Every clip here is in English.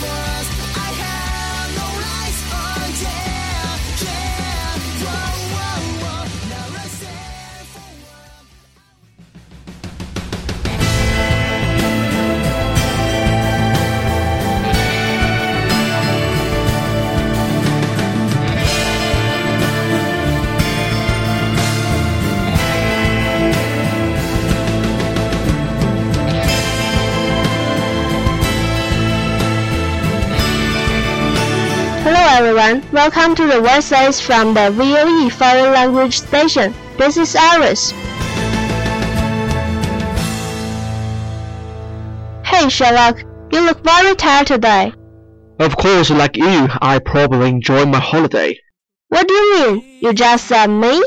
Hello everyone, welcome to the Voices from the VOE Foreign Language Station. This is Iris. Hey Sherlock, you look very tired today. Of course, like you, I probably enjoy my holiday. What do you mean? You just said me?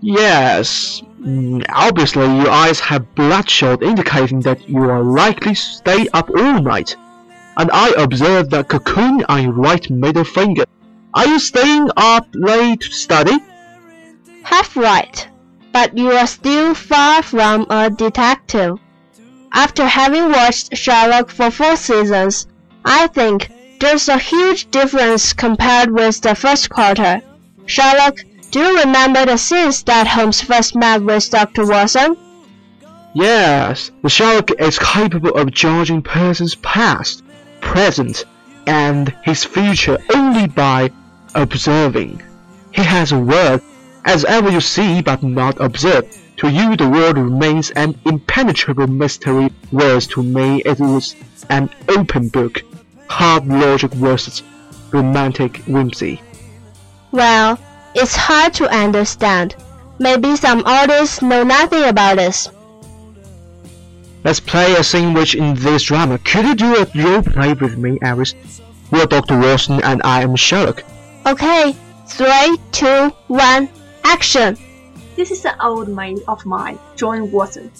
Yes, mm, obviously your eyes have bloodshot indicating that you are likely to stay up all night. And I observed the cocoon on your right middle finger. Are you staying up late to study? Half right. But you are still far from a detective. After having watched Sherlock for four seasons, I think there's a huge difference compared with the first quarter. Sherlock, do you remember the scenes that Holmes first met with Dr. Watson? Yes, the Sherlock is capable of judging person's past, present, and his future only by observing. He has a word, as ever you see but not observe. To you the world remains an impenetrable mystery, whereas to me it was an open book, hard logic versus romantic whimsy. Well, it's hard to understand. Maybe some audience know nothing about this. Let's play a scene which in this drama. Could you do a role play with me, Iris? You're Dr. Watson and I am Sherlock. Okay, three, two, one, action! This is an old mate of mine, John Watson.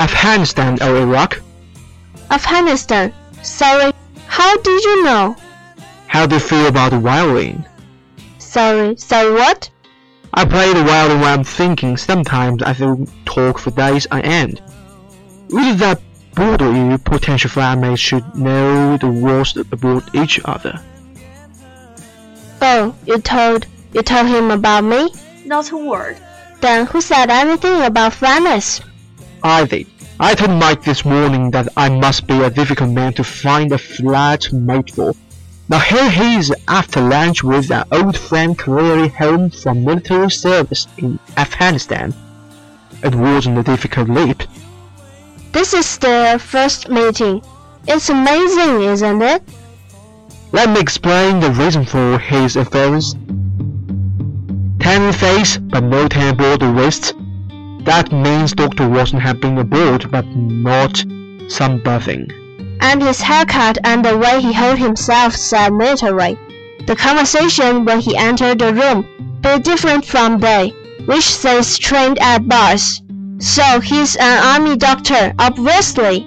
Afghanistan or Iraq? Afghanistan. Sorry, how did you know? How do you feel about the violin? Sorry, sorry what? I play the violin while I'm thinking. Sometimes I feel talk for days on end. Would that bother you? Potential families should know the worst about each other. Oh, you told you told him about me? Not a word. Then who said anything about fairness? I did. I told Mike this morning that I must be a difficult man to find a flat mate for. Now here he is after lunch with an old friend clearly home from military service in Afghanistan. It wasn't a difficult leap. This is their first meeting. It's amazing, isn't it? Let me explain the reason for his appearance. Tan face, but no tan aboard the wrist. That means Dr. Watson had been aboard, but not sunbathing. And his haircut and the way he held himself said military. The conversation when he entered the room be different from they, which says trained at Barts. So he's an army doctor, obviously.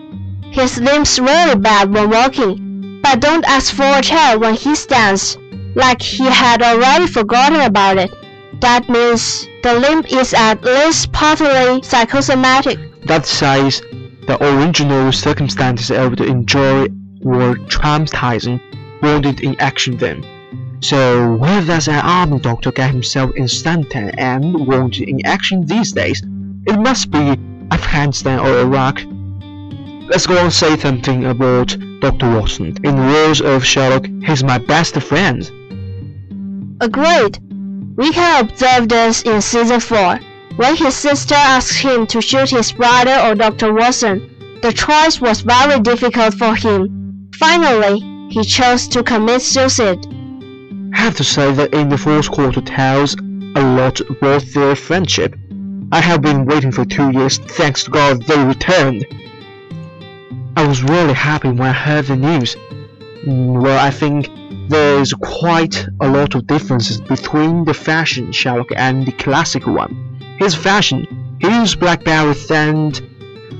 His limbs really bad when walking, but don't ask for a chair when he stands, like he had already forgotten about it. That means the limp is at least partly psychosomatic. That says the original circumstances of the injury were traumatizing, wounded in action then. So where does an army doctor get himself in suntan and wounded in action these days? It must be Afghanistan or Iraq. Let's go and say something about Dr. Watson. In the words of Sherlock, he's my best friend. Agreed. We can observe this in season 4. When his sister asked him to shoot his brother or Dr. Watson, the choice was very difficult for him. Finally, he chose to commit suicide. I have to say that in the fourth quarter tells a lot about their friendship. I have been waiting for two years, thanks to God they returned. I was really happy when I heard the news. Well, I think there is quite a lot of differences between the fashion Sherlock and the classic one. His fashion, he uses BlackBerry and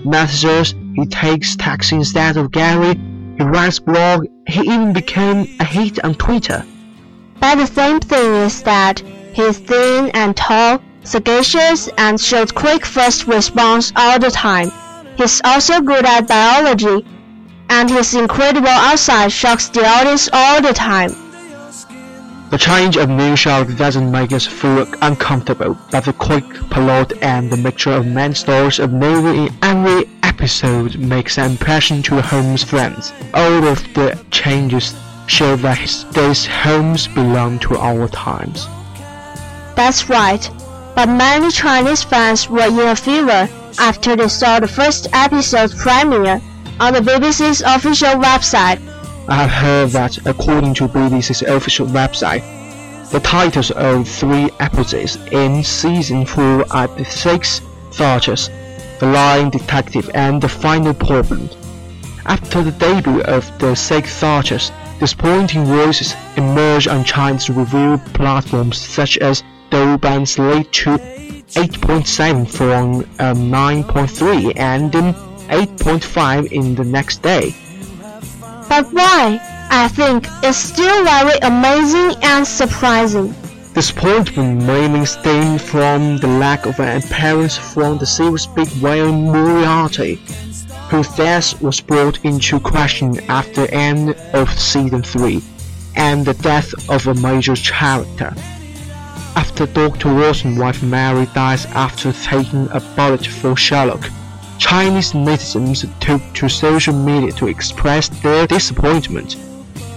messages, he takes taxi instead of Gary, he writes blog, he even became a hit on Twitter. But the same thing is that he's thin and tall, sagacious, and shows quick first response all the time. He's also good at biology, and his incredible outside shocks the audience all the time. The change of new Sherlock doesn't make us feel uncomfortable, but the quick plot and the mixture of many stories of movie in every episode makes an impression to Holmes' friends. All of the changes show that his, these Holmes belong to our times. That's right. But many Chinese fans were in a fever after they saw the first episode's premiere on the BBC's official website. I have heard that according to BBC's official website, the titles of three episodes in season 4 are The Six Thatchers, The Lying Detective, and The Final Problem. After the debut of The Six Thatchers, disappointing voices emerged on Chinese review platforms such as Douban's late to 8.7 from a 9.3 and um, 8.5 in the next day. But why? I think it's still very amazing and surprising. Disappointment mainly stemmed from the lack of an appearance from the series' big whale Moriarty, whose death was brought into question after the end of season 3, and the death of a major character. After Dr. Watson's wife Mary dies after taking a bullet for Sherlock, Chinese netizens took to social media to express their disappointment.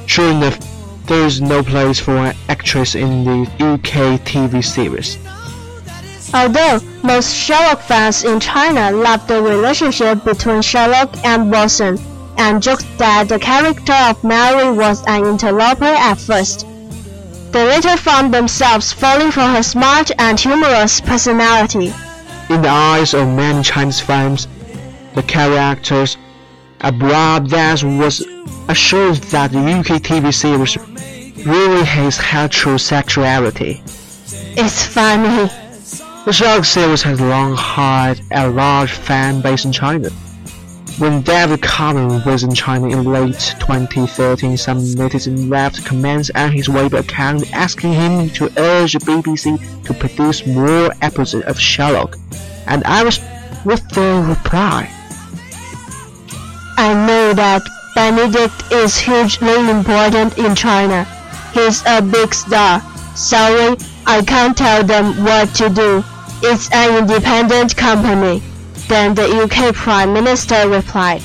Sure enough, there is no place for an actress in the UK TV series. Although most Sherlock fans in China love the relationship between Sherlock and Watson, and joked that the character of Mary was an interloper at first, they later found themselves falling for her smart and humorous personality. In the eyes of many Chinese fans, the character's abrupt death was assured that the UK TV series really has heterosexuality. It's funny. The Sherlock series has long had a large fan base in China. When David Cameron was in China in late 2013, some netizens left comments on his Weibo account asking him to urge the BBC to produce more episodes of Sherlock. And I was with the reply. I know that Benedict is hugely important in China. He's a big star. Sorry, I can't tell them what to do. It's an independent company. Then the UK Prime Minister replied.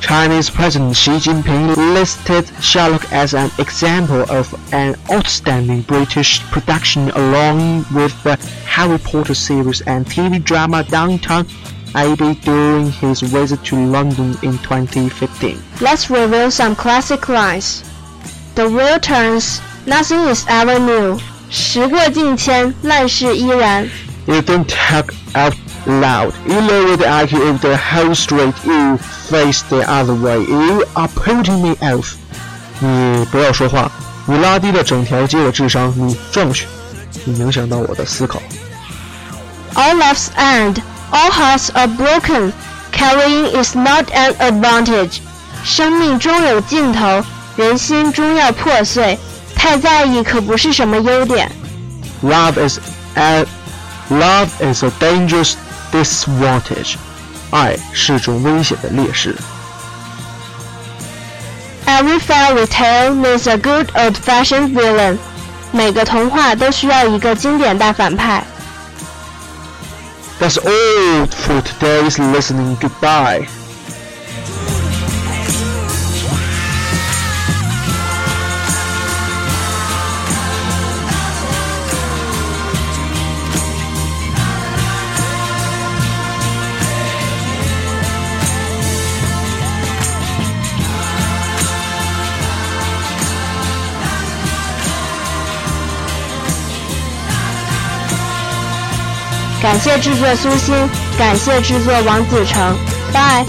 Chinese President Xi Jinping listed Sherlock as an example of an outstanding British production along with the Harry Potter series and TV drama Downton Abbey during his visit to London in 2015. Let's reveal some classic lines. The world turns, nothing is ever new. 时过境迁，烂事依然. You don't talk out loud. You lower the IQ of the whole street. You face the other way. You are putting me off. 你不要说话，你拉低了整条街的智商，你转过去，你影响到我的思考。 All loves end, all hearts are broken. Carrying is not an advantage. 生命终有尽头，人心终要破碎。太在意可不是什么优点。 Love is a love is a dangerous disadvantage. 爱是种危险的劣势。 Every fairy tale needs a good old-fashioned villain. 每个童话都需要一个经典大反派。That's all for today's listening. Goodbye. 感谢制作苏欣，感谢制作王子成，拜。